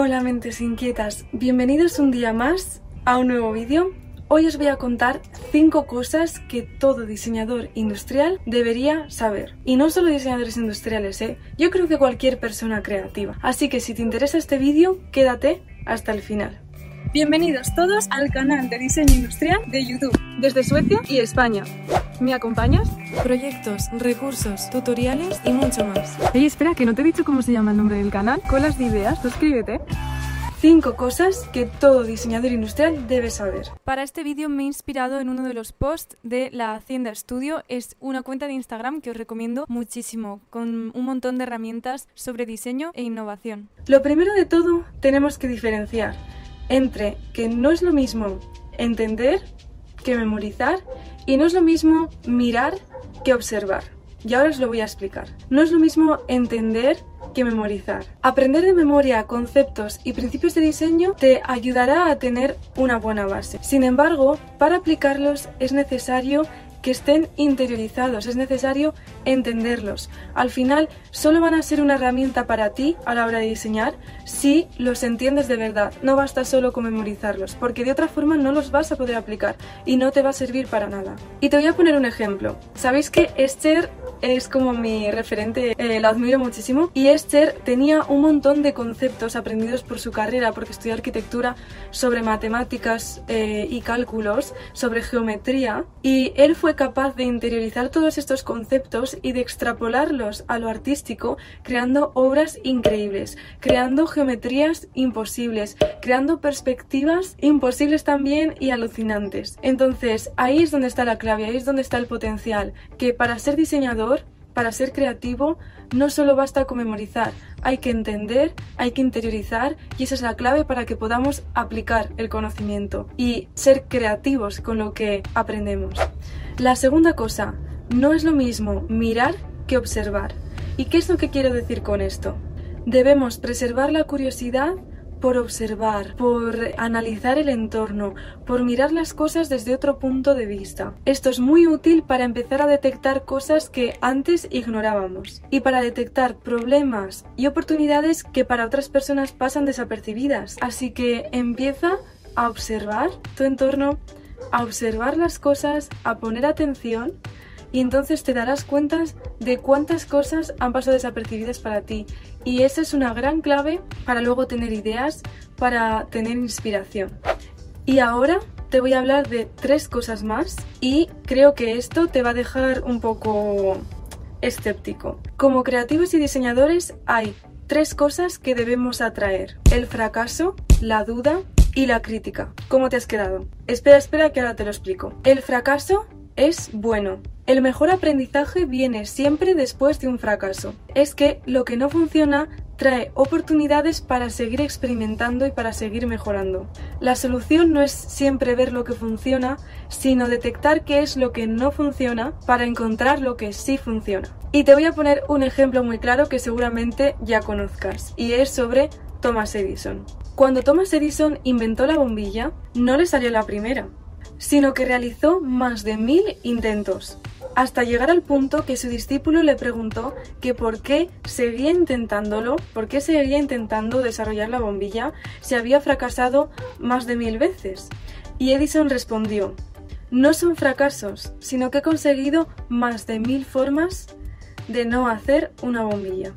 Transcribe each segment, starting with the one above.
Hola mentes inquietas, bienvenidos un día más a un nuevo vídeo. Hoy os voy a contar 5 cosas que todo diseñador industrial debería saber. Y no solo diseñadores industriales, ¿eh? yo creo que cualquier persona creativa. Así que si te interesa este vídeo, quédate hasta el final. Bienvenidos todos al canal de diseño industrial de YouTube, desde Suecia y España. ¿Me acompañas? Proyectos, recursos, tutoriales y mucho más. Ey, espera, que no te he dicho cómo se llama el nombre del canal. Colas de ideas, suscríbete. 5 cosas que todo diseñador industrial debe saber. Para este vídeo me he inspirado en uno de los posts de la Hacienda Studio. Es una cuenta de Instagram que os recomiendo muchísimo, con un montón de herramientas sobre diseño e innovación. Lo primero de todo, tenemos que diferenciar entre que no es lo mismo entender que memorizar y no es lo mismo mirar que observar. Y ahora os lo voy a explicar. No es lo mismo entender que memorizar. Aprender de memoria conceptos y principios de diseño te ayudará a tener una buena base. Sin embargo, para aplicarlos es necesario que estén interiorizados, es necesario entenderlos. Al final, solo van a ser una herramienta para ti a la hora de diseñar si los entiendes de verdad. No basta solo con memorizarlos, porque de otra forma no los vas a poder aplicar y no te va a servir para nada. Y te voy a poner un ejemplo. Sabéis que Esther es como mi referente, eh, la admiro muchísimo. Y Esther tenía un montón de conceptos aprendidos por su carrera, porque estudió arquitectura sobre matemáticas eh, y cálculos, sobre geometría. Y él fue capaz de interiorizar todos estos conceptos y de extrapolarlos a lo artístico, creando obras increíbles, creando geometrías imposibles, creando perspectivas imposibles también y alucinantes. Entonces, ahí es donde está la clave, ahí es donde está el potencial, que para ser diseñador para ser creativo no solo basta con memorizar, hay que entender, hay que interiorizar y esa es la clave para que podamos aplicar el conocimiento y ser creativos con lo que aprendemos. La segunda cosa, no es lo mismo mirar que observar. ¿Y qué es lo que quiero decir con esto? Debemos preservar la curiosidad por observar, por analizar el entorno, por mirar las cosas desde otro punto de vista. Esto es muy útil para empezar a detectar cosas que antes ignorábamos y para detectar problemas y oportunidades que para otras personas pasan desapercibidas. Así que empieza a observar tu entorno, a observar las cosas, a poner atención y entonces te darás cuenta de cuántas cosas han pasado desapercibidas para ti. Y esa es una gran clave para luego tener ideas, para tener inspiración. Y ahora te voy a hablar de tres cosas más y creo que esto te va a dejar un poco escéptico. Como creativos y diseñadores hay tres cosas que debemos atraer. El fracaso, la duda y la crítica. ¿Cómo te has quedado? Espera, espera que ahora te lo explico. El fracaso es bueno. El mejor aprendizaje viene siempre después de un fracaso. Es que lo que no funciona trae oportunidades para seguir experimentando y para seguir mejorando. La solución no es siempre ver lo que funciona, sino detectar qué es lo que no funciona para encontrar lo que sí funciona. Y te voy a poner un ejemplo muy claro que seguramente ya conozcas, y es sobre Thomas Edison. Cuando Thomas Edison inventó la bombilla, no le salió la primera, sino que realizó más de mil intentos, hasta llegar al punto que su discípulo le preguntó que por qué seguía intentándolo, por qué seguía intentando desarrollar la bombilla si había fracasado más de mil veces. Y Edison respondió, no son fracasos, sino que he conseguido más de mil formas de no hacer una bombilla.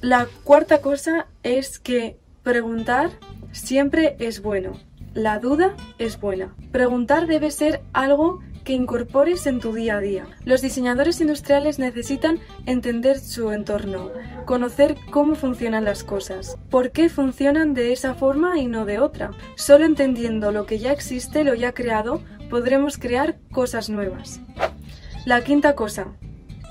La cuarta cosa es que preguntar siempre es bueno. La duda es buena. Preguntar debe ser algo que incorpores en tu día a día. Los diseñadores industriales necesitan entender su entorno, conocer cómo funcionan las cosas, por qué funcionan de esa forma y no de otra. Solo entendiendo lo que ya existe, lo ya creado, podremos crear cosas nuevas. La quinta cosa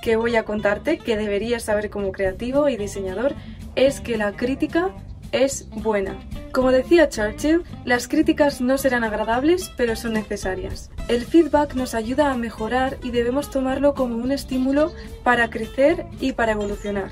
que voy a contarte, que deberías saber como creativo y diseñador, es que la crítica es buena. Como decía Churchill, las críticas no serán agradables, pero son necesarias. El feedback nos ayuda a mejorar y debemos tomarlo como un estímulo para crecer y para evolucionar.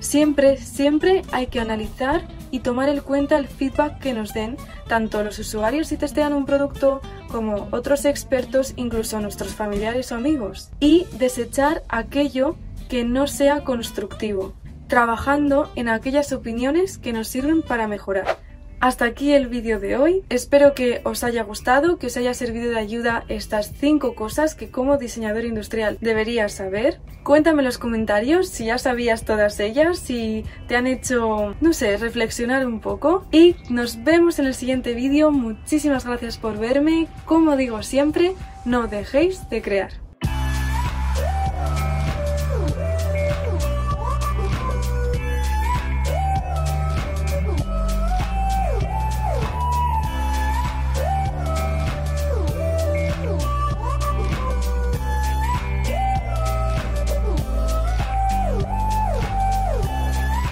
Siempre, siempre hay que analizar y tomar en cuenta el feedback que nos den tanto los usuarios si testean un producto como otros expertos, incluso nuestros familiares o amigos. Y desechar aquello que no sea constructivo, trabajando en aquellas opiniones que nos sirven para mejorar. Hasta aquí el vídeo de hoy. Espero que os haya gustado, que os haya servido de ayuda estas 5 cosas que como diseñador industrial deberías saber. Cuéntame en los comentarios si ya sabías todas ellas, si te han hecho, no sé, reflexionar un poco. Y nos vemos en el siguiente vídeo. Muchísimas gracias por verme. Como digo siempre, no dejéis de crear.